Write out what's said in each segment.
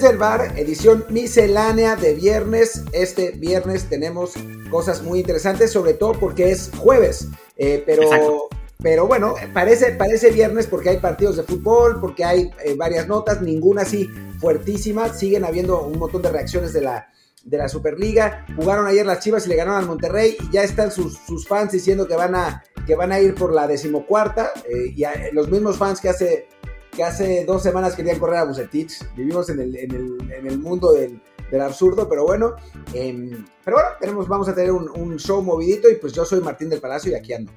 Desde el bar, edición miscelánea de viernes. Este viernes tenemos cosas muy interesantes, sobre todo porque es jueves. Eh, pero, pero bueno, parece, parece viernes porque hay partidos de fútbol, porque hay eh, varias notas, ninguna así fuertísima. Siguen habiendo un montón de reacciones de la, de la Superliga. Jugaron ayer las Chivas y le ganaron al Monterrey y ya están sus, sus fans diciendo que van a, que van a ir por la decimocuarta. Eh, y los mismos fans que hace que hace dos semanas querían correr a Bucetich. Vivimos en el, en el, en el mundo del, del, absurdo, pero bueno. Eh, pero bueno, tenemos, vamos a tener un, un, show movidito y pues yo soy Martín del Palacio y aquí ando.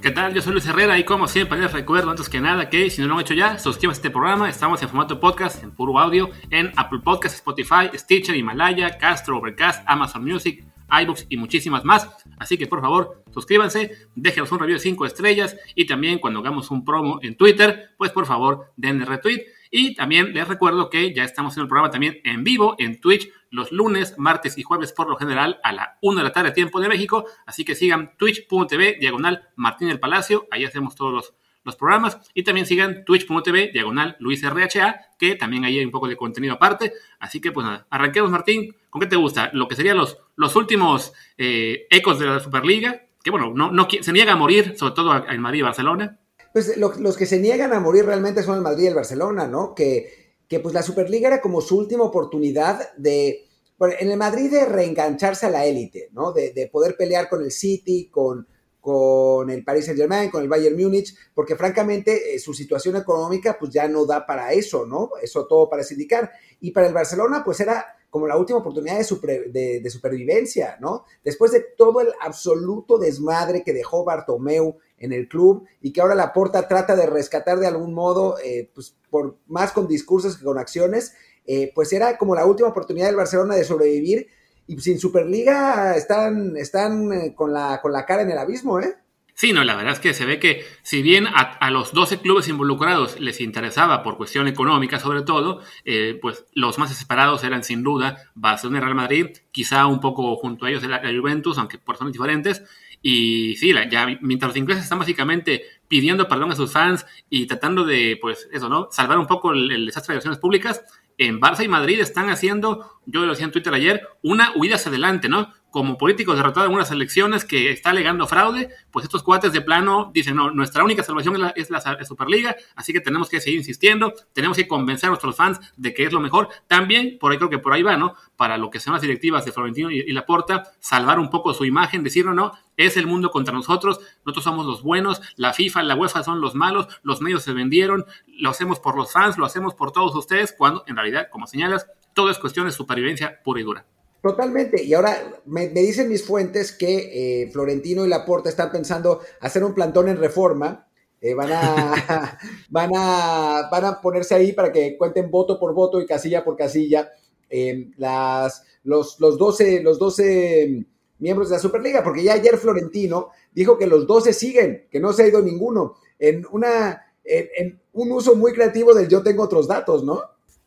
¿Qué tal? Yo soy Luis Herrera y como siempre les recuerdo antes que nada que si no lo han hecho ya, suscríbanse a este programa. Estamos en formato podcast, en puro audio, en Apple Podcasts, Spotify, Stitcher, Himalaya, Castro, Overcast, Amazon Music, iBooks y muchísimas más. Así que por favor, suscríbanse, déjenos un review de 5 estrellas y también cuando hagamos un promo en Twitter, pues por favor denle retweet. Y también les recuerdo que ya estamos en el programa también en vivo en Twitch los lunes, martes y jueves por lo general a la 1 de la tarde tiempo de México. Así que sigan twitch.tv diagonal Martín del Palacio. Ahí hacemos todos los, los programas. Y también sigan twitch.tv diagonal Luis RHA, que también ahí hay un poco de contenido aparte. Así que pues nada, arranquemos Martín. ¿Con qué te gusta? Lo que serían los, los últimos eh, ecos de la Superliga. Que bueno, no, no, se niega a morir, sobre todo en Madrid y Barcelona. Pues lo, los que se niegan a morir realmente son el Madrid y el Barcelona, ¿no? Que, que pues la Superliga era como su última oportunidad de, bueno, en el Madrid de reengancharse a la élite, ¿no? De, de, poder pelear con el City, con, con el Paris Saint Germain, con el Bayern Múnich, porque francamente eh, su situación económica pues ya no da para eso, ¿no? Eso todo parece indicar. Y para el Barcelona pues era como la última oportunidad de, super, de, de, supervivencia, ¿no? Después de todo el absoluto desmadre que dejó Bartomeu en el club y que ahora la Porta trata de rescatar de algún modo, eh, pues por más con discursos que con acciones, eh, pues era como la última oportunidad del Barcelona de sobrevivir y sin Superliga están, están eh, con, la, con la cara en el abismo, ¿eh? Sí, no, la verdad es que se ve que si bien a, a los 12 clubes involucrados les interesaba por cuestión económica sobre todo, eh, pues los más desesperados eran sin duda Barcelona y Real Madrid, quizá un poco junto a ellos la, la Juventus, aunque por zonas diferentes, y sí, la, ya mientras los ingleses están básicamente pidiendo perdón a sus fans y tratando de, pues eso, ¿no? Salvar un poco el, el desastre de relaciones públicas, en Barça y Madrid están haciendo, yo lo decía en Twitter ayer, una huida hacia adelante, ¿no? Como políticos derrotados en unas elecciones que está alegando fraude, pues estos cuates de plano dicen, no, nuestra única salvación es la, Superliga, así que tenemos que seguir insistiendo, tenemos que convencer a nuestros fans de que es lo mejor. También, por ahí creo que por ahí va, ¿no? Para lo que son las directivas de Florentino y, y Laporta, salvar un poco su imagen, decir, no, no, es el mundo contra nosotros, nosotros somos los buenos, la FIFA, la UEFA son los malos, los medios se vendieron, lo hacemos por los fans, lo hacemos por todos ustedes, cuando en realidad, como señalas, todo es cuestión de supervivencia pura y dura. Totalmente. Y ahora me, me dicen mis fuentes que eh, Florentino y Laporta están pensando hacer un plantón en reforma. Eh, van, a, van, a, van a ponerse ahí para que cuenten voto por voto y casilla por casilla eh, las, los, los, 12, los 12 miembros de la Superliga, porque ya ayer Florentino dijo que los 12 siguen, que no se ha ido ninguno, en, una, en, en un uso muy creativo del yo tengo otros datos, ¿no?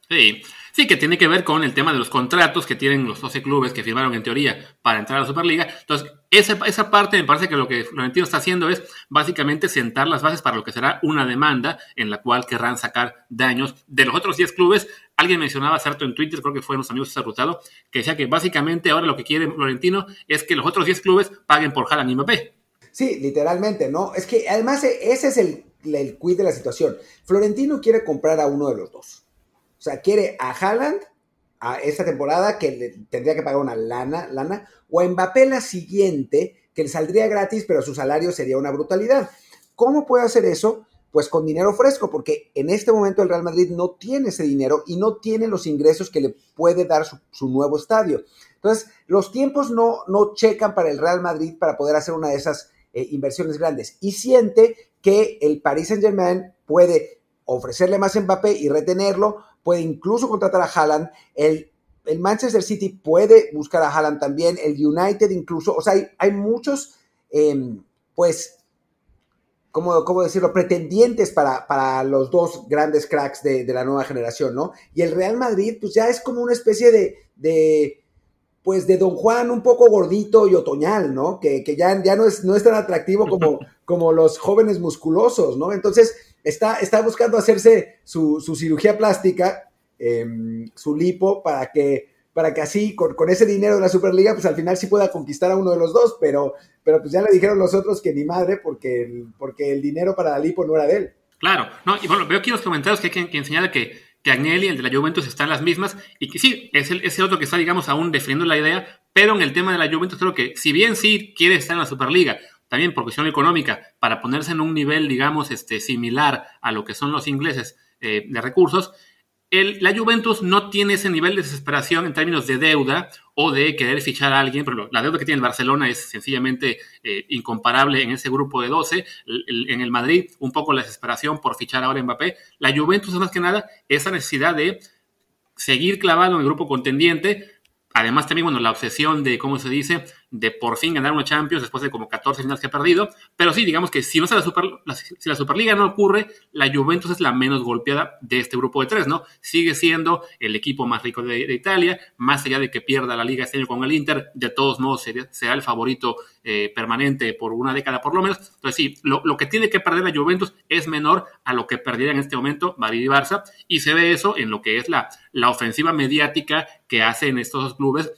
Sí, sí, que tiene que ver con el tema de los contratos que tienen los 12 clubes que firmaron en teoría para entrar a la Superliga. Entonces, esa, esa parte me parece que lo que Florentino está haciendo es básicamente sentar las bases para lo que será una demanda en la cual querrán sacar daños de los otros 10 clubes. Alguien mencionaba cierto en Twitter, creo que fue unos amigos de Rutado, que decía que básicamente ahora lo que quiere Florentino es que los otros 10 clubes paguen por Haaland y Mbappé. Sí, literalmente, ¿no? Es que además ese es el, el quid de la situación. Florentino quiere comprar a uno de los dos. O sea, quiere a Haaland a esta temporada que le tendría que pagar una lana, lana, o a Mbappé la siguiente que le saldría gratis, pero su salario sería una brutalidad. ¿Cómo puede hacer eso? Pues con dinero fresco, porque en este momento el Real Madrid no tiene ese dinero y no tiene los ingresos que le puede dar su, nuevo estadio. Entonces, los tiempos no, no checan para el Real Madrid para poder hacer una de esas eh, inversiones grandes y siente que el Paris Saint Germain puede ofrecerle más Mbappé y retenerlo, puede incluso contratar a Haaland, el, el, Manchester City puede buscar a Haaland también, el United incluso, o sea, hay, hay muchos, eh, pues, ¿cómo, ¿cómo, decirlo?, pretendientes para, para los dos grandes cracks de, de, la nueva generación, ¿no? Y el Real Madrid, pues ya es como una especie de, de pues de Don Juan un poco gordito y otoñal, ¿no? Que, que ya, ya no, es, no es tan atractivo como, como los jóvenes musculosos, ¿no? Entonces, está, está buscando hacerse su, su cirugía plástica em, su lipo para que, para que así, con, ese dinero de la Superliga, pues al final sí pueda conquistar a uno de los dos, pero, pero pues ya le dijeron los otros que ni madre, porque el, porque el dinero para la lipo no era de él. Claro, no, y bueno, veo aquí los comentarios que hay quien, señala que, que Agnelli, el de la Juventus, están las mismas, y que sí, es el, ese otro que está, digamos, aún defendiendo la idea, pero en el tema de la Juventus creo que, si bien sí quiere estar en la Superliga, también por cuestión económica, para ponerse en un nivel, digamos, este, similar a lo que son los ingleses eh, de recursos, el, la Juventus no tiene ese nivel de desesperación en términos de deuda o de querer fichar a alguien, pero la deuda que tiene el Barcelona es sencillamente eh, incomparable en ese grupo de 12. en el Madrid, un poco la desesperación por fichar ahora Mbappé. La Juventus, más que nada, esa necesidad de seguir clavado en el grupo contendiente. Además, también, bueno, la obsesión de, ¿cómo se dice?, de por fin ganar una Champions después de como 14 finales que ha perdido. Pero sí, digamos que si no la, Super, si la Superliga no ocurre, la Juventus es la menos golpeada de este grupo de tres, ¿no? Sigue siendo el equipo más rico de, Italia, más allá de que pierda la liga este año con el Inter, de todos modos será, el favorito eh, permanente por una década por lo menos. Entonces sí, lo, lo, que tiene que perder la Juventus es menor a lo que perdiera en este momento Madrid y Barça, y se ve eso en lo que es la, la ofensiva mediática que hacen estos dos clubes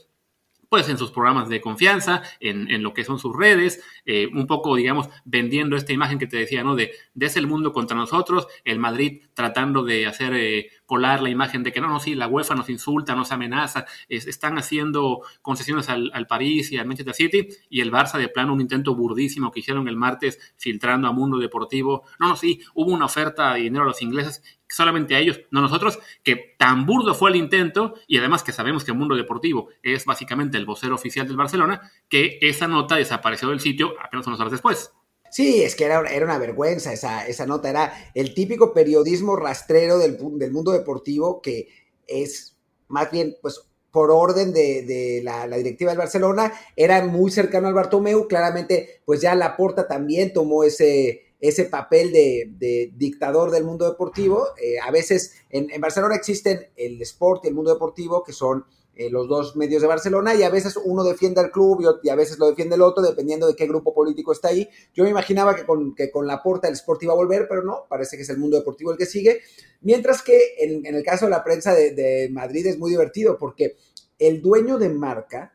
pues en sus programas de confianza, en, lo que son sus redes, eh, un poco, digamos, vendiendo esta imagen que te decía, ¿no? De, de es el mundo contra nosotros, el Madrid tratando de hacer eh, colar la imagen de que no, no, sí, la UEFA nos insulta, nos amenaza, están haciendo concesiones al, al, París y al Manchester City, y el Barça de plano un intento burdísimo que hicieron el martes filtrando a Mundo Deportivo, no, no, sí, hubo una oferta de dinero a los ingleses solamente a ellos, no nosotros, que tan burdo fue el intento, y además que sabemos que mundo deportivo es básicamente el vocero oficial del Barcelona, que esa nota desapareció del sitio apenas unos horas después. Sí, es que era, era una vergüenza esa, esa, nota, era el típico periodismo rastrero del, del, mundo deportivo que es más bien, pues, por orden de, de la, directiva del Barcelona, era muy cercano al Bartomeu, claramente, pues ya Laporta también tomó ese, ese papel de, dictador del mundo deportivo. Eh, a veces en, Barcelona existen el Sport y el mundo deportivo, que son eh, los dos medios de Barcelona, y a veces uno defiende al club y, a veces lo defiende el otro, dependiendo de qué grupo político está ahí. Yo me imaginaba que con, que con la porta el Sport iba a volver, pero no, parece que es el mundo deportivo el que sigue. Mientras que en, el caso de la prensa de, Madrid es muy divertido, porque el dueño de marca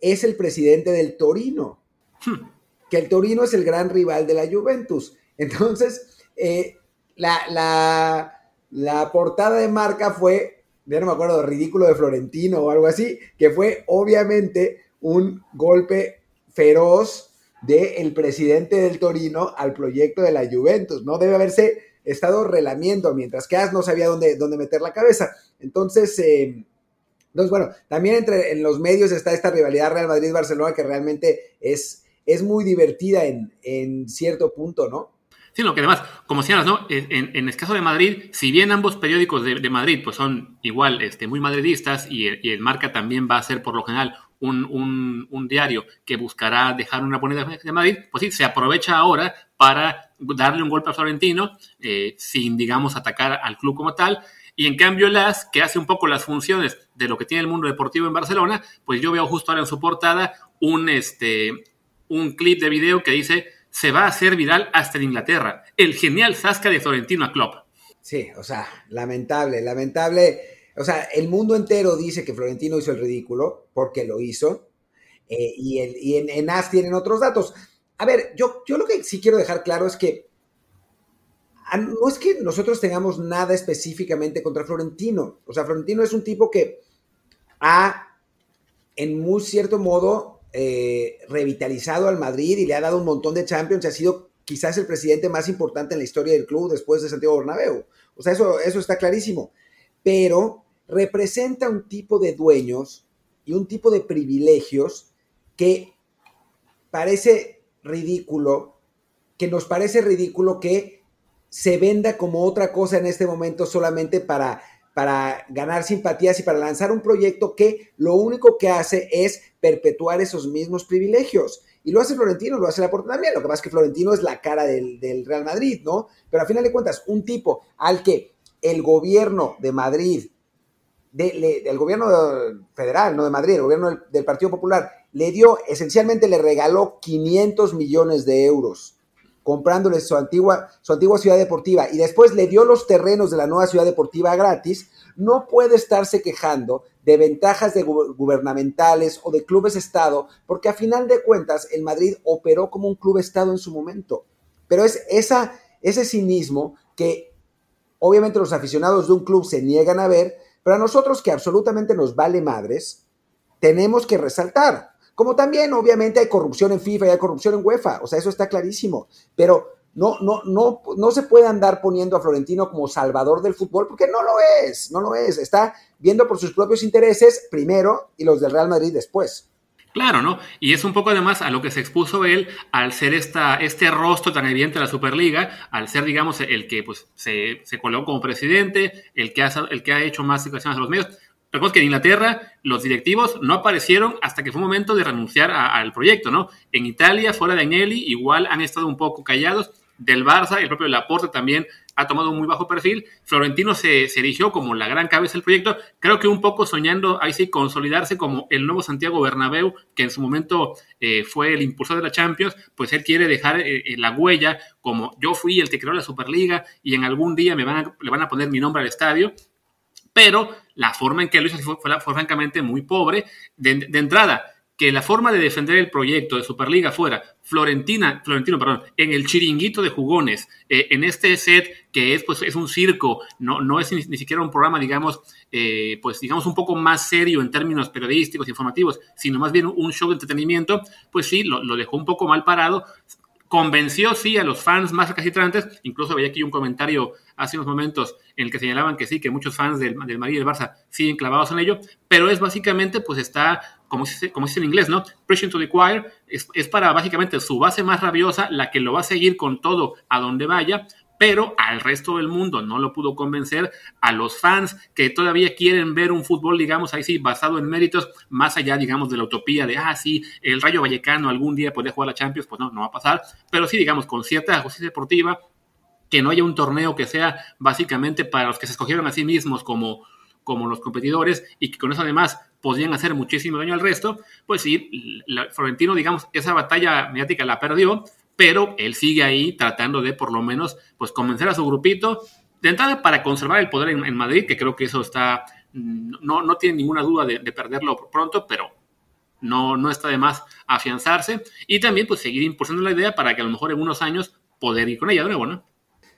es el presidente del Torino. Hmm que el Torino es el gran rival de la Juventus. Entonces, eh, la, portada de marca fue, ya no me acuerdo, ridículo de Florentino o algo así, que fue obviamente un golpe feroz del presidente del Torino al proyecto de la Juventus. No debe haberse estado relamiendo, mientras que As no sabía dónde, dónde meter la cabeza. Entonces, eh, entonces, bueno, también entre en los medios está esta rivalidad Real Madrid-Barcelona que realmente es es muy divertida en, cierto punto, ¿no? Sí, lo que además, como señalas, ¿no? En, el caso de Madrid, si bien ambos periódicos de, Madrid pues son igual este, muy madridistas y el, Marca también va a ser por lo general un, diario que buscará dejar una buena de Madrid, pues sí, se aprovecha ahora para darle un golpe a Florentino eh, sin, digamos, atacar al club como tal. Y en cambio, las que hace un poco las funciones de lo que tiene el mundo deportivo en Barcelona, pues yo veo justo ahora en su portada un, este, un clip de video que dice se va a hacer viral hasta en Inglaterra. El genial Zasca de Florentino a Klopp. Sí, o sea, lamentable, lamentable. O sea, el mundo entero dice que Florentino hizo el ridículo porque lo hizo. Eh, y, el, y en, en, AS tienen otros datos. A ver, yo, yo lo que sí quiero dejar claro es que no es que nosotros tengamos nada específicamente contra Florentino. O sea, Florentino es un tipo que ha, en muy cierto modo, eh, revitalizado al Madrid y le ha dado un montón de Champions ha sido quizás el presidente más importante en la historia del club después de Santiago Bernabéu. O sea, eso, eso está clarísimo. Pero representa un tipo de dueños y un tipo de privilegios que parece ridículo, que nos parece ridículo que se venda como otra cosa en este momento solamente para para ganar simpatías y para lanzar un proyecto que lo único que hace es perpetuar esos mismos privilegios. Y lo hace Florentino, lo hace la Porta también. Lo que pasa es que Florentino es la cara del, Real Madrid, ¿no? Pero a final de cuentas, un tipo al que el gobierno de Madrid, del gobierno federal, no de Madrid, el gobierno del, del Partido Popular, le dio, esencialmente le regaló 500 millones de euros comprándole su antigua, su antigua ciudad deportiva y después le dio los terrenos de la nueva ciudad deportiva gratis, no puede estarse quejando de ventajas de gubernamentales o de clubes Estado, porque a final de cuentas el Madrid operó como un club Estado en su momento. Pero es ese cinismo que obviamente los aficionados de un club se niegan a ver, pero a nosotros que absolutamente nos vale madres, tenemos que resaltar. Como también, obviamente, hay corrupción en FIFA y hay corrupción en UEFA. O sea, eso está clarísimo. Pero no, no, no, no se puede andar poniendo a Florentino como salvador del fútbol, porque no lo es, no lo es. Está viendo por sus propios intereses primero y los del Real Madrid después. Claro, ¿no? Y es un poco además a lo que se expuso él al ser esta, este rostro tan evidente de la Superliga, al ser, digamos, el que pues, se, se colocó como presidente, el que ha, el que ha hecho más declaraciones a los medios. Recuerdo que en Inglaterra los directivos no aparecieron hasta que fue momento de renunciar al proyecto, ¿no? En Italia, fuera de Agnelli, igual han estado un poco callados. Del Barça, el propio Laporte también ha tomado un muy bajo perfil. Florentino se, se, erigió como la gran cabeza del proyecto, creo que un poco soñando ahí sí consolidarse como el nuevo Santiago Bernabéu, que en su momento eh, fue el impulsor de la Champions, pues él quiere dejar eh, eh, la huella como yo fui el que creó la Superliga y en algún día me van le van a poner mi nombre al estadio pero la forma en que lo hizo fue, fue, francamente muy pobre. De, entrada, que la forma de defender el proyecto de Superliga fuera Florentina, Florentino, perdón, en el chiringuito de jugones, eh, en este set que es, pues, es un circo, no, no es ni, siquiera un programa, digamos, eh, pues, digamos, un poco más serio en términos periodísticos, informativos, sino más bien un show de entretenimiento, pues sí, lo, dejó un poco mal parado, convenció sí a los fans más recalcitrantes, incluso veía aquí un comentario hace unos momentos en el que señalaban que sí, que muchos fans del, del Madrid y del Barça siguen clavados en ello, pero es básicamente, pues está, como se dice en inglés, ¿no? Preaching to the choir, es, es para básicamente su base más rabiosa, la que lo va a seguir con todo a donde vaya, pero al resto del mundo no lo pudo convencer, a los fans que todavía quieren ver un fútbol, digamos, ahí sí, basado en méritos, más allá, digamos, de la utopía de, ah, sí, el Rayo Vallecano algún día podría jugar la Champions, pues no, no va a pasar, pero sí, digamos, con cierta justicia deportiva, que no haya un torneo que sea básicamente para los que se escogieron a sí mismos como, como los competidores y que con eso además podrían hacer muchísimo daño al resto, pues sí, Florentino, digamos, esa batalla mediática la perdió, pero él sigue ahí tratando de por lo menos pues convencer a su grupito de entrada para conservar el poder en, Madrid, que creo que eso está, mm, no, no tiene ninguna duda de, perderlo pronto, pero no, no está de más afianzarse y también pues seguir impulsando la idea para que a lo mejor en unos años poder ir con ella de nuevo, ¿no?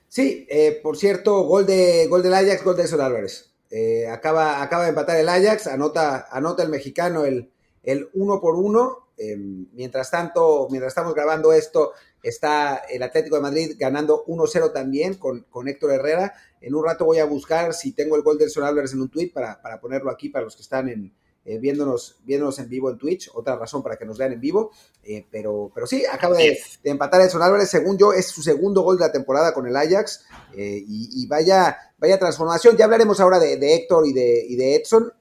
Sí, eh, por cierto, gol, de, gol del Ajax, gol de Edson Álvarez. Eh, acaba, acaba de empatar el Ajax, anota, anota el mexicano el, el uno por uno Em, mientras tanto, mientras estamos grabando esto, está el Atlético de Madrid ganando 1-0 también con, con, Héctor Herrera. En un rato voy a buscar si tengo el gol del Son Álvarez en un tweet para, para ponerlo aquí para los que están en, eh, viéndonos, viéndonos en vivo en Twitch, otra razón para que nos vean en vivo, eh, pero, pero sí, acaba de, empatar Edson Álvarez, según yo, es su segundo gol de la temporada con el Ajax, eh, y, vaya, vaya transformación, ya hablaremos ahora de, Héctor y de, y de Edson,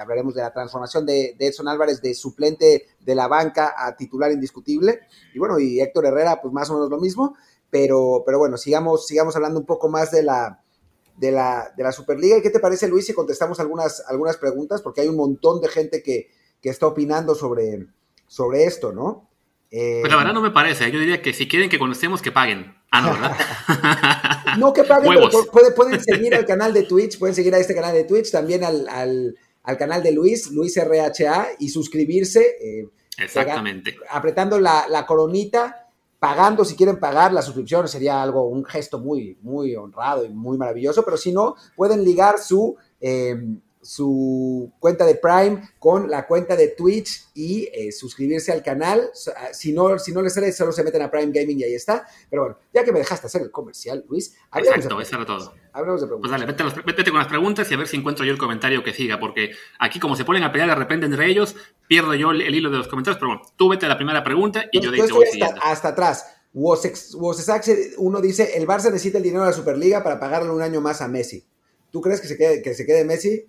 hablaremos de la transformación de, de, Edson Álvarez de suplente de la banca a titular indiscutible, y bueno, y Héctor Herrera, pues más o menos lo mismo, pero, pero bueno, sigamos, sigamos hablando un poco más de la de la, de la Superliga. ¿Y qué te parece, Luis, si contestamos algunas, algunas preguntas? Porque hay un montón de gente que, que está opinando sobre, sobre esto, ¿no? Eh, pues la verdad no me parece. Yo diría que si quieren que conocemos, que paguen. Ah, no, ¿verdad? no, que paguen, pero pueden, seguir al canal de Twitch, pueden seguir a este canal de Twitch, también al, al, al canal de Luis, Luis RHA, y suscribirse. Eh, Exactamente. apretando la, la coronita pagando, si quieren pagar la suscripción, sería algo, un gesto muy, muy honrado y muy maravilloso, pero si no, pueden ligar su, eh, su cuenta de Prime con la cuenta de Twitch y eh, suscribirse al canal. Ah, si no, si no les sale, solo se meten a Prime Gaming y ahí está. Pero bueno, ya que me dejaste hacer el comercial, Luis. Exacto, eso era todo. Hablamos de preguntas. Pues dale, vete, con las preguntas y a ver si encuentro yo el comentario que siga, porque aquí como se ponen a pelear de repente entre ellos, pierdo yo el, hilo de los comentarios, pero bueno, tú vete a la primera pregunta y yo de hecho voy hasta, hasta atrás. uno dice, el Barça necesita el dinero de la Superliga para pagarle un año más a Messi. ¿Tú crees que se quede, que se quede Messi?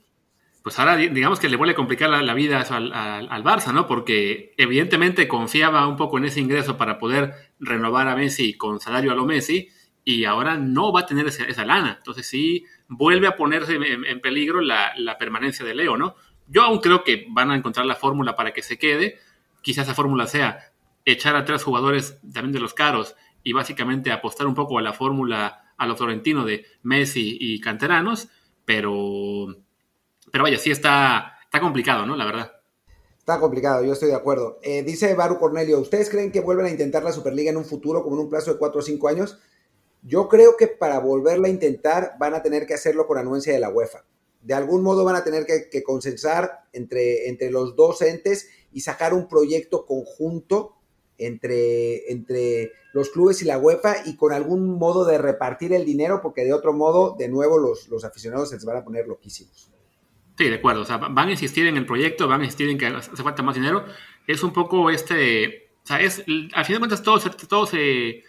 pues ahora digamos que le vuelve a complicar la, vida al, al, Barça, ¿no? Porque evidentemente confiaba un poco en ese ingreso para poder renovar a Messi con salario a lo Messi y ahora no va a tener esa, lana. Entonces sí vuelve a ponerse en, peligro la, permanencia de Leo, ¿no? Yo aún creo que van a encontrar la fórmula para que se quede. Quizás esa fórmula sea echar a tres jugadores también de los caros y básicamente apostar un poco a la fórmula a lo florentino de Messi y canteranos, pero, pero vaya, sí está, está complicado, ¿no? La verdad. Está complicado, yo estoy de acuerdo. Eh, dice Baru Cornelio, ¿ustedes creen que vuelven a intentar la Superliga en un futuro, como en un plazo de 4 o 5 años? Yo creo que para volverla a intentar van a tener que hacerlo con anuencia de la UEFA. De algún modo van a tener que, consensar entre, entre los dos entes y sacar un proyecto conjunto entre, entre los clubes y la UEFA y con algún modo de repartir el dinero, porque de otro modo, de nuevo, los, los aficionados se les van a poner loquísimos. Sí, de acuerdo. O sea, van a insistir en el proyecto, van a insistir en que hace falta más dinero. Es un poco este. O sea, es, al final de cuentas, todo, todo se,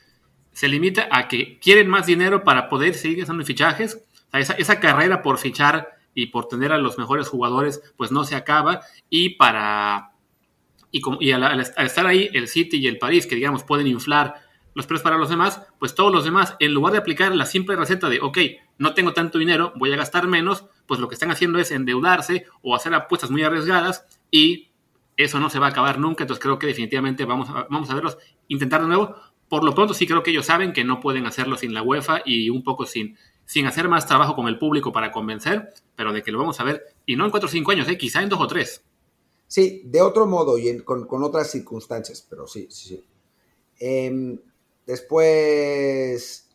se limita a que quieren más dinero para poder seguir haciendo fichajes. Esa, esa carrera por fichar y por tener a los mejores jugadores, pues no se acaba. Y para. Y, como, y al, estar ahí, el City y el París, que digamos pueden inflar los precios para los demás, pues todos los demás, en lugar de aplicar la simple receta de, ok, no tengo tanto dinero, voy a gastar menos, pues lo que están haciendo es endeudarse o hacer apuestas muy arriesgadas y eso no se va a acabar nunca. Entonces creo que definitivamente vamos vamos a verlos intentar de nuevo. Por lo pronto sí creo que ellos saben que no pueden hacerlo sin la UEFA y un poco sin, sin hacer más trabajo con el público para convencer, pero de que lo vamos a ver, y no en cuatro o cinco años, ¿eh? quizá en dos o tres. Sí, de otro modo y con, otras circunstancias, pero sí, sí, sí. Em, después,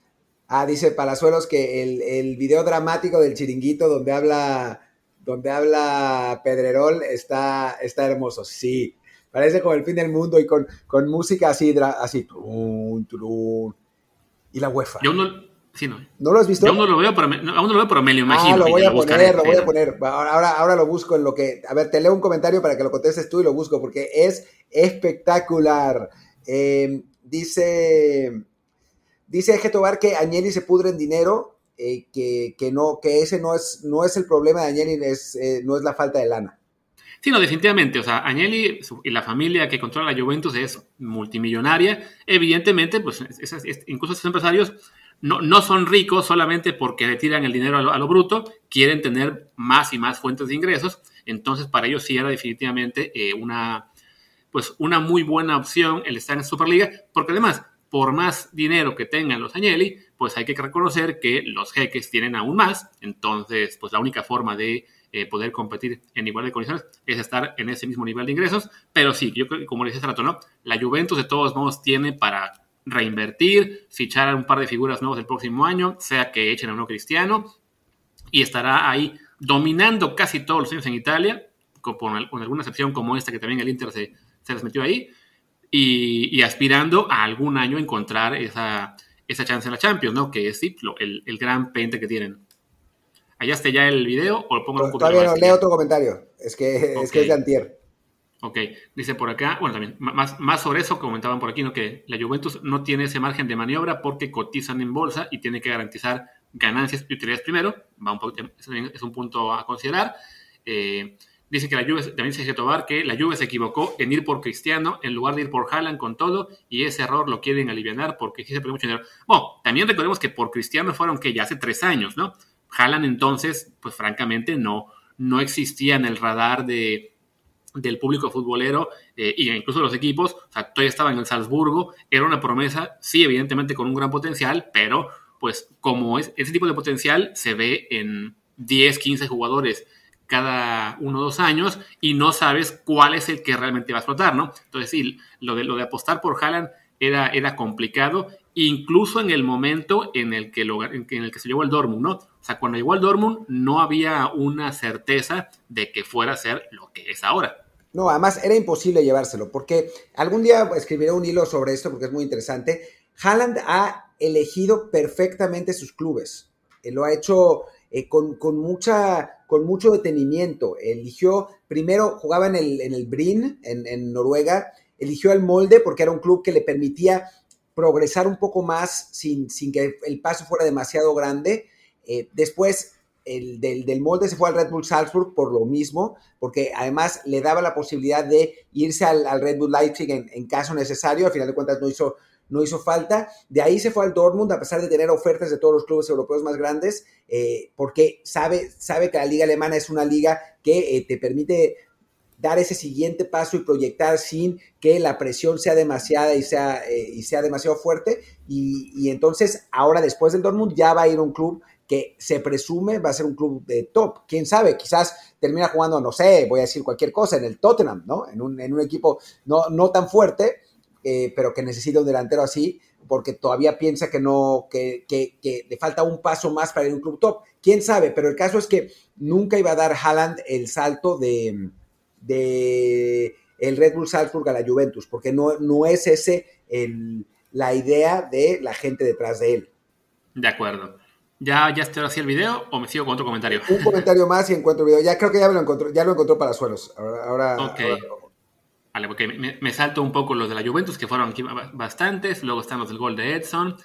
ah, dice Palazuelos que el, el, video dramático del chiringuito donde habla, donde habla Pedrerol está, está hermoso, sí. Parece como el fin del mundo y con, con música así, así. y la UEFA. Yo no, no. ¿No lo has visto? Yo aún no lo veo, pero me, aún no lo veo, pero me lo imagino. Ah, lo voy a poner, lo voy a poner. Ahora, ahora lo busco en lo que... A ver, te leo un comentario para que lo contestes tú y lo busco porque es espectacular. Em, dice... Dice Getobar que Añeli se pudre en dinero, eh, que, que, no, que ese no es, no es el problema de Añeli, es, eh, no es la falta de lana. Sí, no, definitivamente. O sea, Agnelli y la familia que controla la Juventus es multimillonaria. Evidentemente, pues incluso estos empresarios no, no, son ricos solamente porque le tiran el dinero a lo, bruto, quieren tener más y más fuentes de ingresos. Entonces, para ellos sí era definitivamente eh, una, pues una muy buena opción el estar en Superliga, porque además, por más dinero que tengan los Agnelli, pues hay que reconocer que los jeques tienen aún más. Entonces, pues la única forma de eh, poder competir en igual de condiciones es estar en ese mismo nivel de ingresos. Pero sí, yo creo que como les decía hace rato, ¿no? La Juventus de todos modos tiene para reinvertir, fichar a un par de figuras nuevas el próximo año, sea que echen a uno cristiano, y estará ahí dominando casi todos los años en Italia, con, con alguna excepción como esta que también el Inter se, se les metió ahí, y, aspirando a algún año encontrar esa, esa chance en la Champions, ¿no? Que es el, el gran pente que tienen. ¿Allá está ya el video o lo pongo un poco Todavía no, leo otro comentario. Es que, es que es de antier. Ok, dice por acá, bueno, también, más, más sobre eso comentaban por aquí, ¿no? Que la Juventus no tiene ese margen de maniobra porque cotizan en bolsa y tiene que garantizar ganancias y utilidades primero. Va un poco, es un punto a considerar. Eh, dice que la Juve, también se dice Tobar que la Juve se equivocó en ir por Cristiano en lugar de ir por Haaland con todo y ese error lo quieren aliviar porque sí se perdió mucho dinero. Bueno, también recordemos que por Cristiano fueron que ya hace tres años, ¿no? Haaland entonces, pues francamente no, no existía en el radar de, del público futbolero e incluso de los equipos. O sea, todavía estaba en el Salzburgo, era una promesa, sí, evidentemente con un gran potencial, pero pues como es, ese tipo de potencial se ve en 10, 15 jugadores cada uno o dos años y no sabes cuál es el que realmente va a explotar, ¿no? Entonces sí, lo de, lo de apostar por Haaland era, era complicado, incluso en el momento en el que, lo, en el que se llevó el Dortmund, ¿no? O sea, cuando llegó al Dortmund no había una certeza de que fuera a ser lo que es ahora. No, además era imposible llevárselo, porque algún día escribiré un hilo sobre esto porque es muy interesante. Haaland ha elegido perfectamente sus clubes. Él lo ha hecho eh, con, mucha, con mucho detenimiento. Eligió, primero jugaba en el, en el Brin, en, Noruega, eligió el Molde porque era un club que le permitía progresar un poco más sin, sin que el paso fuera demasiado grande. Eh, después, el del, molde se fue al Red Bull Salzburg por lo mismo, porque además le daba la posibilidad de irse al, Red Bull Leipzig en, caso necesario, al final de cuentas no hizo, no hizo falta. De ahí se fue al Dortmund, a pesar de tener ofertas de todos los clubes europeos más grandes, eh, porque sabe, sabe que la liga alemana es una liga que eh, te permite dar ese siguiente paso y proyectar sin que la presión sea demasiada y sea, eh, y sea demasiado fuerte. Y, y, entonces, ahora después del Dortmund, ya va a ir un club que se presume va a ser un club de top. Quién sabe, quizás termina jugando, no sé, voy a decir cualquier cosa, en el Tottenham, ¿no? En un, en un equipo no, no tan fuerte, eh, pero que necesita un delantero así, porque todavía piensa que no, que, que, que, le falta un paso más para ir a un club top. Quién sabe, pero el caso es que nunca iba a dar Haaland el salto de, de el Red Bull Salzburg a la Juventus, porque no, no es ese el, la idea de la gente detrás de él. De acuerdo. ¿Ya, ya estoy así el video o me sigo con otro comentario? Un comentario más y encuentro el video. Ya creo que ya me lo encontró, ya lo encontró para suelos. Ahora, ahora, okay. ahora... Vale, porque me, me, salto un poco los de la Juventus, que fueron aquí bastantes. Luego están los del gol de Edson.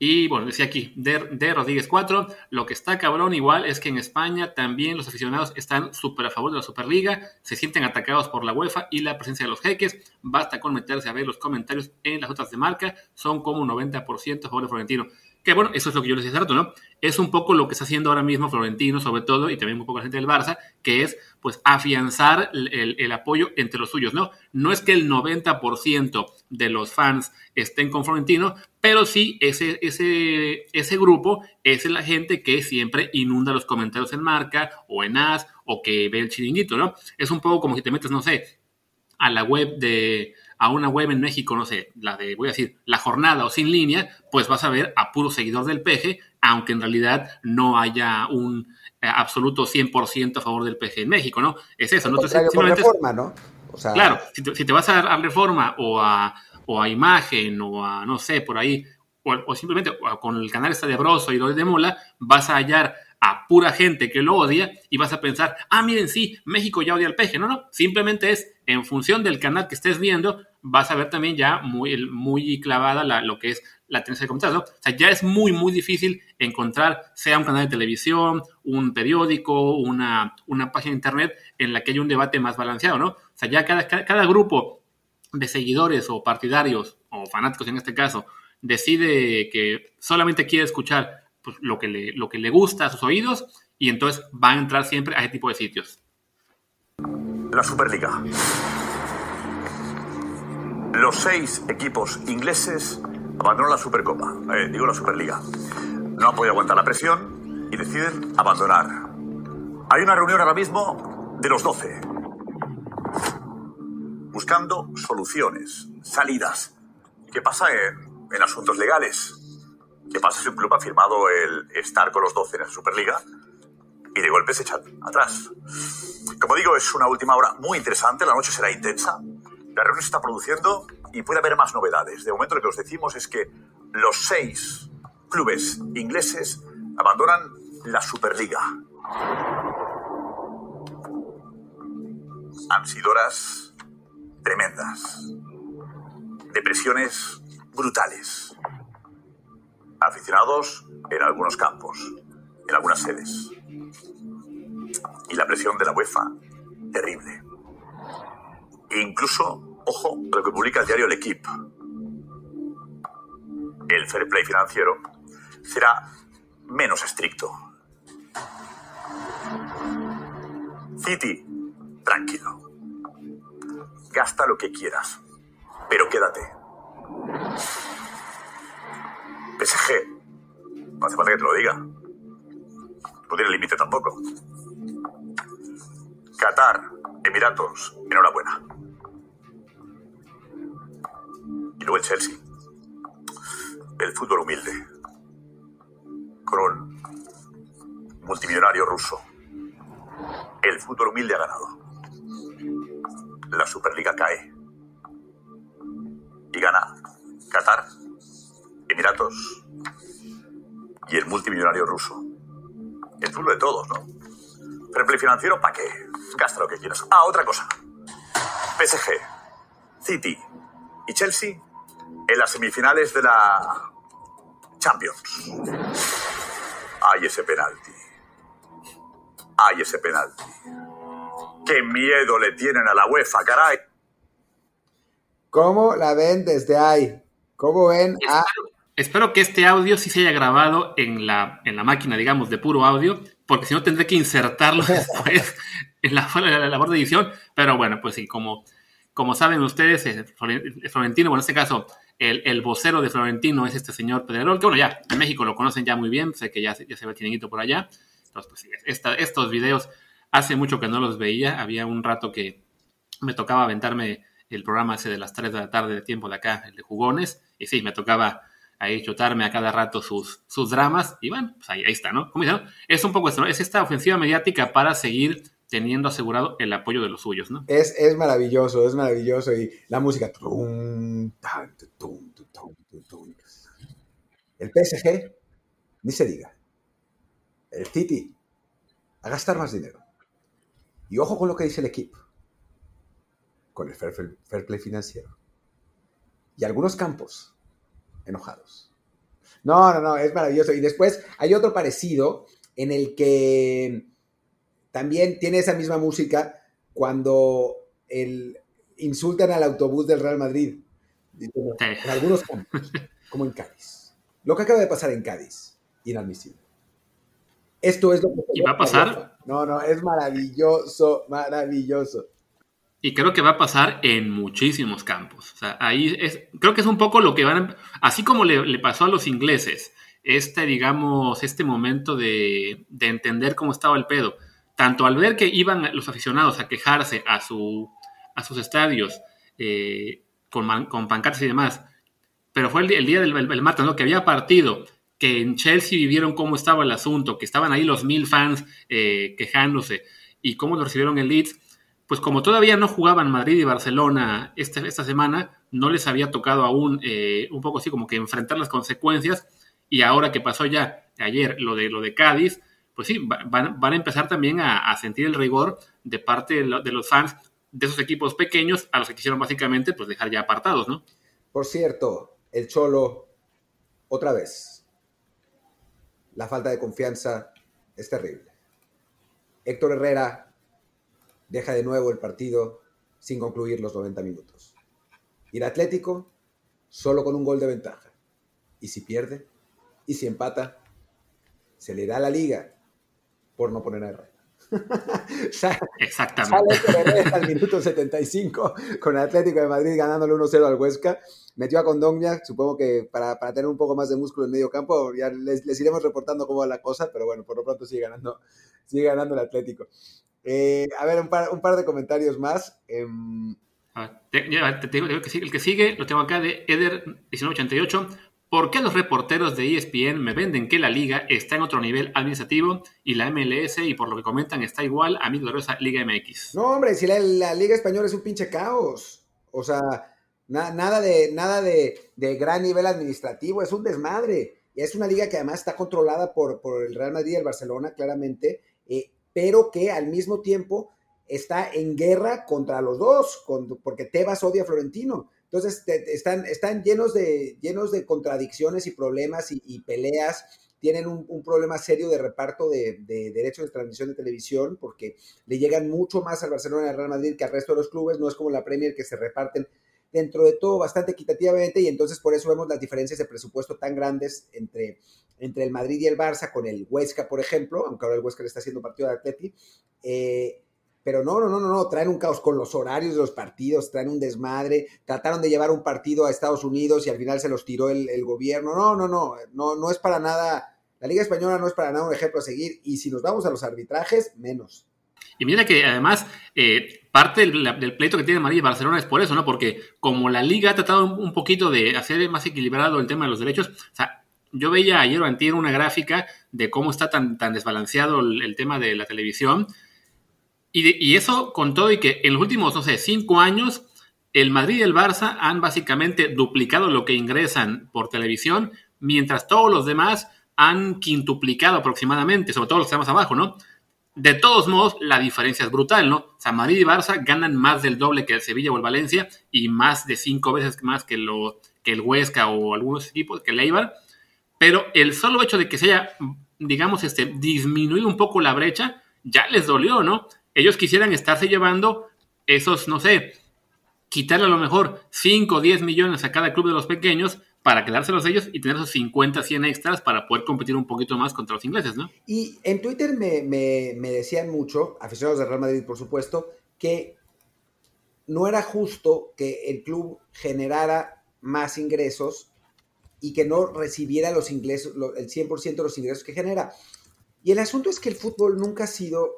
Y bueno, decía aquí, de, Rodríguez 4, lo que está cabrón igual es que en España también los aficionados están súper a favor de la Superliga, se sienten atacados por la UEFA y la presencia de los jeques, basta con meterse a ver los comentarios en las otras de marca, son como un 90% a favor de Florentino. Que bueno, eso es lo que yo les decía hace ¿no? Es un poco lo que está haciendo ahora mismo Florentino, sobre todo, y también un poco la gente del Barça, que es, pues, afianzar el, el, el apoyo entre los suyos, ¿no? No es que el 90% de los fans estén con Florentino, pero sí ese, ese, ese grupo es la gente que siempre inunda los comentarios en marca o en as o que ve el chiringuito, ¿no? Es un poco como si te metes, no sé, a la web de, a una web en México, no sé, la de, voy a decir, la jornada o sin línea, pues vas a ver a puro seguidor del peje, aunque en realidad no haya un eh, absoluto 100% a favor del peje en México, ¿no? Es eso, ¿no? Entonces, simplemente reforma, ¿no? O sea, claro, si te, si te vas a, a, Reforma o a, o a Imagen o a, no sé, por ahí, o, o simplemente con el canal este de Broso y lo de Mola, vas a hallar a pura gente que lo odia y vas a pensar, ah, miren, sí, México ya odia al peje. No, no, simplemente es en función del canal que estés viendo, vas a ver también ya muy, muy clavada la, lo que es la tendencia de comentarios. ¿no? O sea, ya es muy, muy difícil encontrar, sea un canal de televisión, un periódico, una, una página de internet en la que haya un debate más balanceado, ¿no? O sea, ya cada, cada, cada grupo de seguidores o partidarios, o fanáticos en este caso, decide que solamente quiere escuchar pues, lo, que le, lo que le gusta a sus oídos y entonces va a entrar siempre a ese tipo de sitios. La Superliga. Los seis equipos ingleses abandonan la Supercopa, eh, digo la Superliga. No han podido aguantar la presión y deciden abandonar. Hay una reunión ahora mismo de los 12, buscando soluciones, salidas. ¿Qué pasa en, en asuntos legales? ¿Qué pasa si un club ha firmado el estar con los 12 en la Superliga y de golpe se echan atrás? Como digo, es una última hora muy interesante, la noche será intensa, la reunión se está produciendo y puede haber más novedades. De momento lo que os decimos es que los seis clubes ingleses abandonan la Superliga. Han sido horas tremendas, depresiones brutales aficionados en algunos campos, en algunas sedes. Y la presión de la UEFA, terrible. E incluso, ojo, lo que publica el diario El Equipo. El fair play financiero será menos estricto. City, tranquilo. Gasta lo que quieras, pero quédate. PSG. No hace falta que te lo diga. No tiene límite tampoco. Qatar, Emiratos, enhorabuena. Y luego el Chelsea. El fútbol humilde. Un multimillonario ruso. El fútbol humilde ha ganado. La Superliga cae. Y gana Qatar, Emiratos y el multimillonario ruso. El fútbol de todos, ¿no? Pero el financiero, ¿para qué? Gasta lo que quieras. Ah, otra cosa. PSG, City y Chelsea en las semifinales de la Champions. Hay ese penalti. Hay ese penalti. ¡Qué miedo le tienen a la UEFA, caray! ¿Cómo la ven desde ahí? ¿Cómo ven a espero que este audio sí se haya grabado en la, en la máquina, digamos, de puro audio, porque si no tendré que insertarlo después en la, la, labor de edición. Pero bueno, pues sí, como, como saben ustedes, eh, Florentino, bueno, en este caso, el, el, vocero de Florentino es este señor Pedrerol, que bueno, ya en México lo conocen ya muy bien, sé que ya, ya se ve tienguito por allá. Entonces, pues sí, esta, estos videos hace mucho que no los veía, había un rato que me tocaba aventarme el programa ese de las 3 de la tarde de tiempo de acá, el de jugones, y sí, me tocaba ahí chutarme a cada rato sus, sus dramas, y bueno, pues ahí, está, ¿no? Es un poco esto. Es esta ofensiva mediática para seguir teniendo asegurado el apoyo de los suyos, ¿no? Es, es maravilloso, es maravilloso, y la música... El PSG, ni se diga. El City, a gastar más dinero. Y ojo con lo que dice el equipo con el fair, play financiero. Y algunos campos enojados. No, no, no, es maravilloso. Y después hay otro parecido en el que también tiene esa misma música cuando el, insultan al autobús del Real Madrid. En algunos campos, como en Cádiz. Lo que acaba de pasar en Cádiz, inadmisible. Esto es lo que... ¿Y va a pasar? No, no, es maravilloso, maravilloso. Y creo que va a pasar en muchísimos campos. O sea, ahí es, creo que es un poco lo que van, así como le, pasó a los ingleses, este, digamos, este momento de, entender cómo estaba el pedo. Tanto al ver que iban los aficionados a quejarse a, su, a sus estadios eh, con, con, pancartas y demás, pero fue el, día del el, martes, ¿no? Que había partido, que en Chelsea vivieron cómo estaba el asunto, que estaban ahí los mil fans eh, quejándose y cómo lo recibieron el Leeds pues como todavía no jugaban Madrid y Barcelona este, esta semana, no les había tocado aún eh, un poco así como que enfrentar las consecuencias y ahora que pasó ya ayer lo de, lo de Cádiz, pues sí, van, a empezar también a, sentir el rigor de parte de, los fans de esos equipos pequeños a los que quisieron básicamente pues dejar ya apartados, ¿no? Por cierto, el Cholo, otra vez, la falta de confianza es terrible. Héctor Herrera deja de nuevo el partido sin concluir los 90 minutos. Y el Atlético solo con un gol de ventaja. Y si pierde, y si empata, se le da la liga por no poner a Herrera. Exactamente. Sale al minuto 75 con el Atlético de Madrid ganándole 1-0 al Huesca. Metió a Condogna, supongo que para, tener un poco más de músculo en medio campo, ya les, les, iremos reportando cómo va la cosa, pero bueno, por lo pronto sigue ganando, sigue ganando el Atlético. Eh, a ver, un par, un par, de comentarios más. Eh, te, digo, que el que sigue lo tengo acá de Eder1988. ¿Por qué los reporteros de ESPN me venden que la liga está en otro nivel administrativo y la MLS, y por lo que comentan, está igual a mi gloriosa Liga MX? No, hombre, si la, Liga Española es un pinche caos. O sea, nada, de, nada de, de, gran nivel administrativo, es un desmadre. Es una liga que además está controlada por, por el Real Madrid y el Barcelona, claramente. Eh, pero que al mismo tiempo está en guerra contra los dos, porque Tebas odia a Florentino. Entonces están, están llenos, de, llenos de contradicciones y problemas y, peleas. Tienen un, problema serio de reparto de, derechos de transmisión de televisión porque le llegan mucho más al Barcelona y al Real Madrid que al resto de los clubes. No es como la Premier que se reparten dentro de todo bastante equitativamente y entonces por eso vemos las diferencias de presupuesto tan grandes entre, entre el Madrid y el Barça, con el Huesca, por ejemplo, aunque ahora el Huesca le está haciendo partido de Atleti. Eh, pero no, no, no, no, no, traen un caos con los horarios de los partidos, traen un desmadre, trataron de llevar un partido a Estados Unidos y al final se los tiró el, gobierno. No, no, no, no, no es para nada, la Liga Española no es para nada un ejemplo a seguir y si nos vamos a los arbitrajes, menos. Y mira que además eh, parte del, pleito que tiene Madrid y Barcelona es por eso, ¿no? Porque como la liga ha tratado un, poquito de hacer más equilibrado el tema de los derechos, o sea, yo veía ayer o antier una gráfica de cómo está tan, tan desbalanceado el, tema de la televisión. Y, eso con todo y que en los últimos, no sé, cinco años, el Madrid y el Barça han básicamente duplicado lo que ingresan por televisión, mientras todos los demás han quintuplicado aproximadamente, sobre todo los que estamos abajo, ¿no? De todos modos, la diferencia es brutal, ¿no? O sea, Madrid y Barça ganan más del doble que el Sevilla o el Valencia y más de cinco veces más que, lo, que el Huesca o algunos equipos, que el Eibar. Pero el solo hecho de que se haya, digamos, este, disminuido un poco la brecha, ya les dolió, ¿no? Ellos quisieran estarse llevando esos, no sé, quitarle a lo mejor 5 o 10 millones a cada club de los pequeños para quedárselos ellos y tener esos 50, 100 extras para poder competir un poquito más contra los ingleses, ¿no? Y en Twitter me, decían mucho, aficionados de Real Madrid, por supuesto, que no era justo que el club generara más ingresos y que no recibiera los ingresos, el 100% de los ingresos que genera. Y el asunto es que el fútbol nunca ha sido,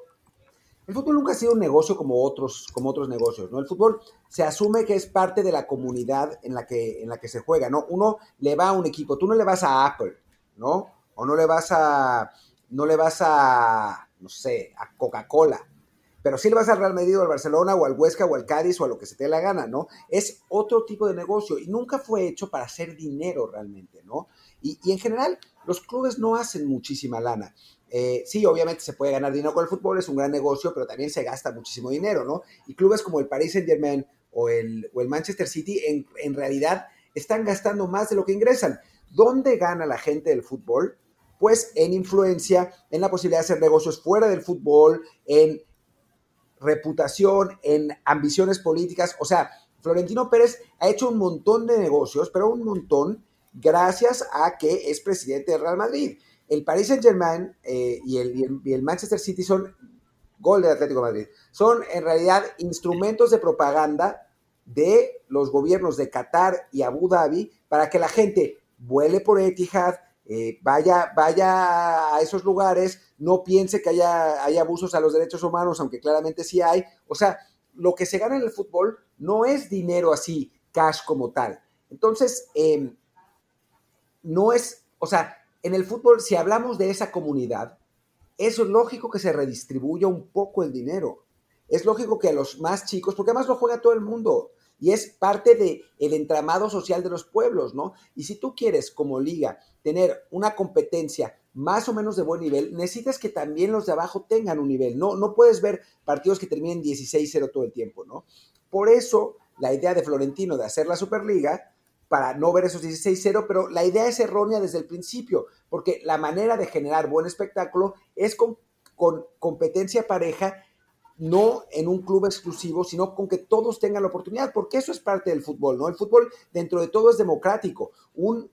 el fútbol nunca ha sido un negocio como otros, como otros negocios, ¿no? El fútbol se asume que es parte de la comunidad en la que, en la que se juega, ¿no? Uno le va a un equipo, tú no le vas a Apple, ¿no? O no le vas a, no le vas a, no sé, a Coca-Cola pero si le vas al Real Madrid o al Barcelona o al Huesca o al Cádiz o a lo que se te dé la gana, ¿no? Es otro tipo de negocio y nunca fue hecho para hacer dinero realmente, ¿no? Y, en general, los clubes no hacen muchísima lana. Eh, sí, obviamente se puede ganar dinero con el fútbol, es un gran negocio, pero también se gasta muchísimo dinero, ¿no? Y clubes como el Paris Saint Germain o el, o el Manchester City en, en realidad están gastando más de lo que ingresan. ¿Dónde gana la gente del fútbol? Pues en influencia, en la posibilidad de hacer negocios fuera del fútbol, en reputación, en ambiciones políticas. O sea, Florentino Pérez ha hecho un montón de negocios, pero un montón gracias a que es presidente del Real Madrid. El Paris Saint Germain eh, y, el, Manchester City son gol del Atlético Madrid. Son en realidad instrumentos de propaganda de los gobiernos de Qatar y Abu Dhabi para que la gente vuele por Etihad, eh, vaya, vaya a esos lugares, no piense que haya, abusos a los derechos humanos, aunque claramente sí hay. O sea, lo que se gana en el fútbol no es dinero así, cash como tal. Entonces, em, no es, o sea, en el fútbol, si hablamos de esa comunidad, es lógico que se redistribuya un poco el dinero. Es lógico que a los más chicos, porque además lo juega todo el mundo y es parte del el entramado social de los pueblos, ¿no? Y si tú quieres como liga tener una competencia más o menos de buen nivel, necesitas que también los de abajo tengan un nivel, ¿no? No puedes ver partidos que terminen 16-0 todo el tiempo, ¿no? Por eso la idea de Florentino de hacer la Superliga, para no ver esos 16-0, pero la idea es errónea desde el principio, porque la manera de generar buen espectáculo es con, competencia pareja no en un club exclusivo, sino con que todos tengan la oportunidad, porque eso es parte del fútbol, ¿no? El fútbol dentro de todo es democrático. Un,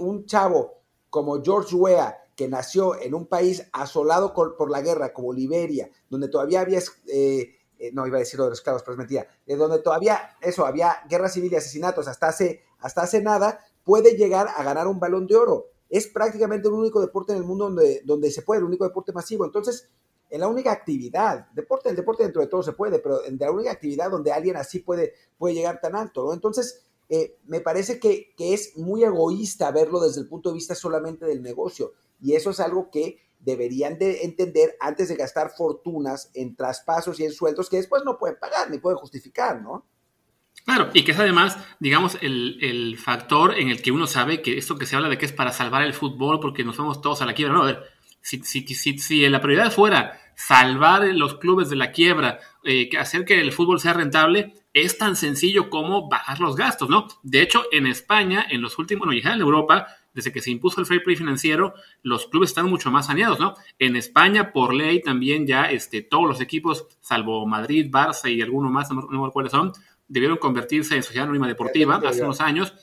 un chavo como George Weah, que nació en un país asolado por la guerra, como Liberia, donde todavía había, eh, eh, no iba a decir lo de los esclavos, pero es mentira, de donde todavía, eso, había guerra civil y asesinatos hasta hace, hasta hace nada, puede llegar a ganar un balón de oro. Es prácticamente el único deporte en el mundo donde, donde se puede, el único deporte masivo. Entonces, en la única actividad, deporte, el deporte dentro de todo se puede, pero en la única actividad donde alguien así puede, puede llegar tan alto, ¿no? Entonces, eh, me parece que, es muy egoísta verlo desde el punto de vista solamente del negocio, y eso es algo que deberían de entender antes de gastar fortunas en traspasos y en sueldos que después no pueden pagar ni pueden justificar, ¿no? Claro, y que es además, digamos, el, el, factor en el que uno sabe que esto que se habla de que es para salvar el fútbol porque nos vamos todos a la quiebra, no, a ver, si, si, si, si la prioridad fuera salvar los clubes de la quiebra, eh, hacer que el fútbol sea rentable, es tan sencillo como bajar los gastos, ¿no? De hecho, en España, en los últimos, bueno, ya en Europa, desde que se impuso el fair play financiero, los clubes están mucho más saneados, ¿no? En España, por ley, también ya este, todos los equipos, salvo Madrid, Barça y algunos más, no, no cuáles son, debieron convertirse en sociedad anónima deportiva hace unos años.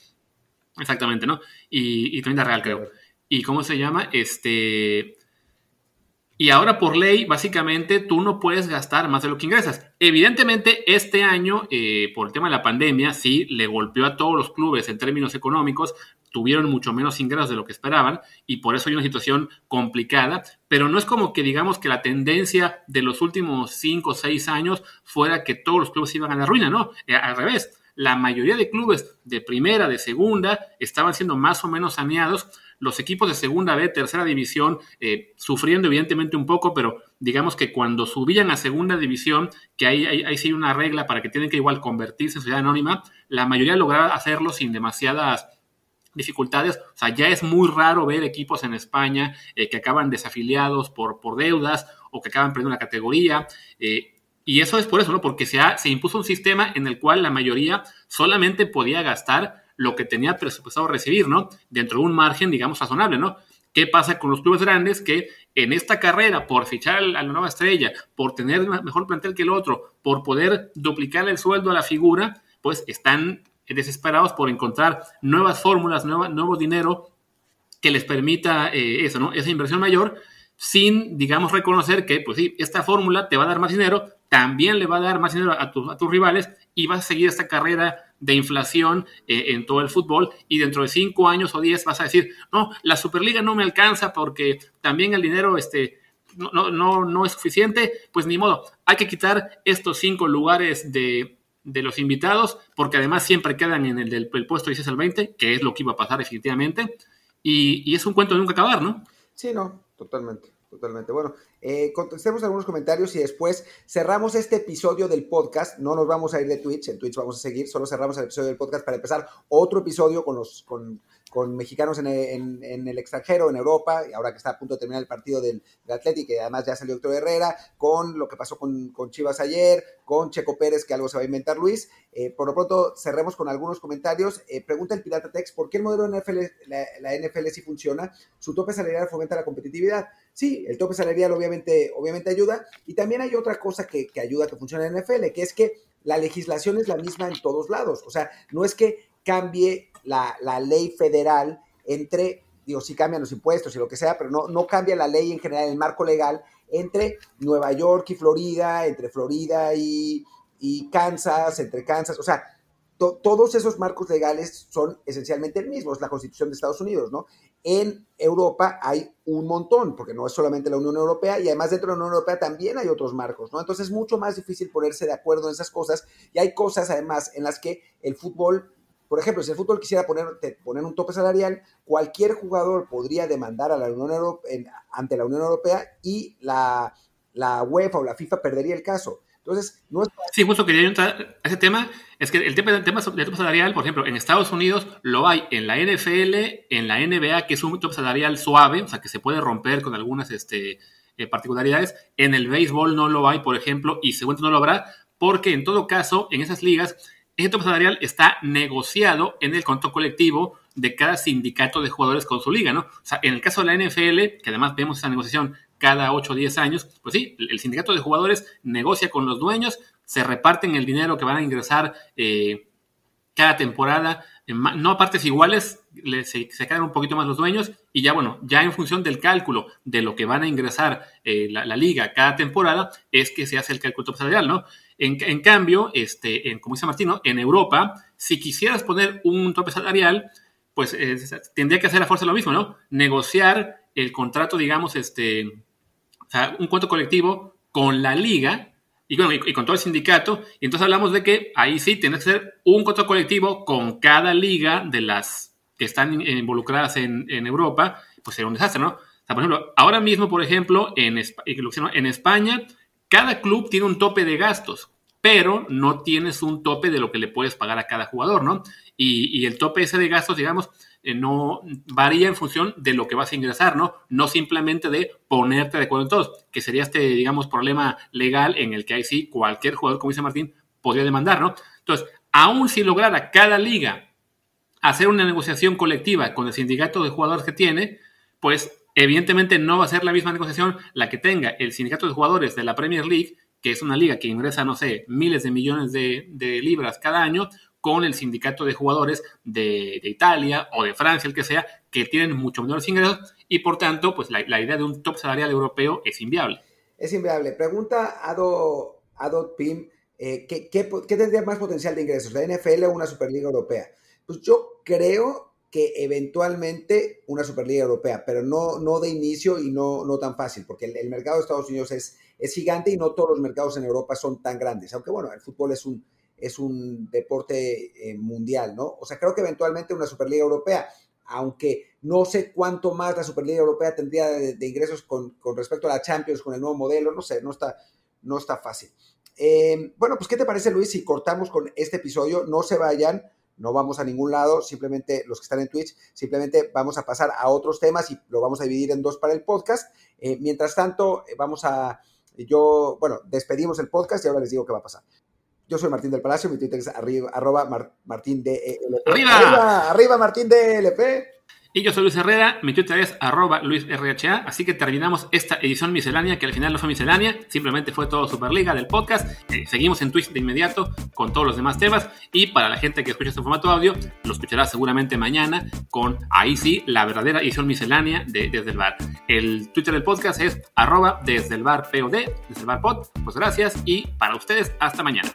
Exactamente, ¿no? Y, y también la Real, creo. ¿Y cómo se llama? Este y ahora por ley, básicamente, tú no puedes gastar más de lo que ingresas. Evidentemente, este año, eh, por el tema de la pandemia, sí, le golpeó a todos los clubes en términos económicos, tuvieron mucho menos ingresos de lo que esperaban y por eso hay una situación complicada, pero no es como que digamos que la tendencia de los últimos cinco o seis años fuera que todos los clubes iban a la ruina, no, eh, al revés. La mayoría de clubes de primera, de segunda, estaban siendo más o menos saneados los equipos de segunda B, tercera división, eh, sufriendo evidentemente un poco, pero digamos que cuando subían a segunda división, que hay, hay, sí una regla para que tienen que igual convertirse en sociedad anónima, la mayoría lograba hacerlo sin demasiadas dificultades. O sea, ya es muy raro ver equipos en España eh, que acaban desafiliados por, por deudas o que acaban perdiendo una categoría. Eh, y eso es por eso, ¿no? Porque se, se impuso un sistema en el cual la mayoría solamente podía gastar lo que tenía presupuestado recibir, ¿no? Dentro de un margen, digamos, razonable, ¿no? ¿Qué pasa con los clubes grandes que en esta carrera, por fichar a la nueva estrella, por tener mejor plantel que el otro, por poder duplicar el sueldo a la figura, pues están desesperados por encontrar nuevas fórmulas, nuevo dinero que les permita eh, eso, ¿no? Esa inversión mayor, sin, digamos, reconocer que, pues sí, esta fórmula te va a dar más dinero, también le va a dar más dinero a, tus rivales y vas a seguir esta carrera de inflación eh, en todo el fútbol y dentro de cinco años o diez vas a decir, no, la Superliga no me alcanza porque también el dinero este, no, no, no es suficiente, pues ni modo, hay que quitar estos cinco lugares de, de los invitados porque además siempre quedan en el del el puesto 16 al 20, que es lo que iba a pasar definitivamente, y, y es un cuento de nunca acabar, ¿no? Sí, no, totalmente. Totalmente. Bueno, eh, contestemos algunos comentarios y después cerramos este episodio del podcast. No nos vamos a ir de Twitch, en Twitch vamos a seguir, solo cerramos el episodio del podcast para empezar otro episodio con los con, con mexicanos en, el extranjero, en Europa, y ahora que está a punto de terminar el partido del, Atlético, y además ya salió Héctor Herrera, con lo que pasó con, Chivas ayer, con Checo Pérez, que algo se va a inventar Luis. Eh, por lo pronto, cerremos con algunos comentarios. Eh, pregunta el Pirata Tex, ¿por qué el modelo de NFL, la, NFL sí funciona? Su tope salarial fomenta la competitividad. Sí, el tope salarial obviamente, obviamente ayuda. Y también hay otra cosa que, que ayuda que funcione la NFL, que es que la legislación es la misma en todos lados. O sea, no es que cambie la, la, ley federal entre, digo, sí cambian los impuestos y lo que sea, pero no, no cambia la ley en general, el marco legal entre Nueva York y Florida, entre Florida y, y Kansas, entre Kansas, o sea, to, todos esos marcos legales son esencialmente el mismo, es la Constitución de Estados Unidos, ¿no? En Europa hay un montón, porque no es solamente la Unión Europea, y además dentro de la Unión Europea también hay otros marcos, ¿no? Entonces es mucho más difícil ponerse de acuerdo en esas cosas, y hay cosas además en las que el fútbol por ejemplo, si el fútbol quisiera poner, poner un tope salarial, cualquier jugador podría demandar a la Unión Europea, ante la Unión Europea y la, la UEFA o la FIFA perdería el caso. Entonces, no es... Sí, justo quería entrar a ese tema. Es que el tema, el tema de tope salarial, por ejemplo, en Estados Unidos lo hay en la NFL, en la NBA, que es un tope salarial suave, o sea, que se puede romper con algunas este, eh, particularidades. En el béisbol no lo hay, por ejemplo, y seguramente no lo habrá, porque en todo caso, en esas ligas ese tope salarial está negociado en el contrato colectivo de cada sindicato de jugadores con su liga, ¿no? O sea, en el caso de la NFL, que además vemos esa negociación cada 8 o 10 años, pues sí, el sindicato de jugadores negocia con los dueños, se reparten el dinero que van a ingresar eh, cada temporada, no a partes iguales, se, se, quedan un poquito más los dueños y ya bueno, ya en función del cálculo de lo que van a ingresar eh, la, liga cada temporada, es que se hace el cálculo salarial, ¿no? En, cambio, este, como dice Martino, en Europa, si quisieras poner un tope salarial, pues tendría que hacer a fuerza lo mismo, ¿no? Negociar el contrato, digamos, este, un contrato colectivo con la liga y, bueno, y, con todo el sindicato. Y entonces hablamos de que ahí sí tiene que ser un contrato colectivo con cada liga de las que están involucradas en, Europa, pues sería un desastre, ¿no? O sea, por ejemplo, ahora mismo, por ejemplo, en, en España cada club tiene un tope de gastos, pero no tienes un tope de lo que le puedes pagar a cada jugador, ¿no? Y, y el tope ese de gastos, digamos, eh, no varía en función de lo que vas a ingresar, ¿no? No simplemente de ponerte de acuerdo en todos, que sería este, digamos, problema legal en el que ahí sí cualquier jugador, como dice Martín, podría demandar, ¿no? Entonces, aún si lograra cada liga hacer una negociación colectiva con el sindicato de jugadores que tiene, pues Evidentemente no va a ser la misma negociación la que tenga el sindicato de jugadores de la Premier League, que es una liga que ingresa, no sé, miles de millones de, libras cada año, con el sindicato de jugadores de, Italia o de Francia, el que sea, que tienen mucho menores ingresos y por tanto, pues la, la idea de un top salarial europeo es inviable. Es inviable. Pregunta Ado, Ado Pim, eh, ¿qué, qué, ¿qué tendría más potencial de ingresos, la NFL o una Superliga Europea? Pues yo creo que eventualmente una Superliga Europea, pero no, no de inicio y no, no tan fácil, porque el, mercado de Estados Unidos es, es gigante y no todos los mercados en Europa son tan grandes, aunque bueno, el fútbol es un, es un deporte eh, mundial, ¿no? O sea, creo que eventualmente una Superliga Europea, aunque no sé cuánto más la Superliga Europea tendría de, de ingresos con, con, respecto a la Champions, con el nuevo modelo, no sé, no está, no está fácil. Eh, bueno, pues, ¿qué te parece, Luis, si cortamos con este episodio? No se vayan no vamos a ningún lado, simplemente los que están en Twitch, simplemente vamos a pasar a otros temas y lo vamos a dividir en dos para el podcast. Eh, mientras tanto, eh, vamos a, yo, bueno, despedimos el podcast y ahora les digo qué va a pasar. Yo soy Martín del Palacio, mi Twitter es arriba, arroba mar, Martín DLP. ¡Arriba! ¡Arriba! ¡Arriba Martín DLP! Y yo soy Luis Herrera, mi Twitter es arroba luisrha, así que terminamos esta edición miscelánea, que al final no fue miscelánea, simplemente fue todo Superliga del podcast. Eh, seguimos en Twitch de inmediato con todos los demás temas y para la gente que escucha este formato audio, lo escuchará seguramente mañana con, ahí sí, la verdadera edición miscelánea de Desde el Bar. El Twitter del podcast es arroba desde el bar POD, desde el bar pod. Pues gracias y para ustedes, hasta mañana.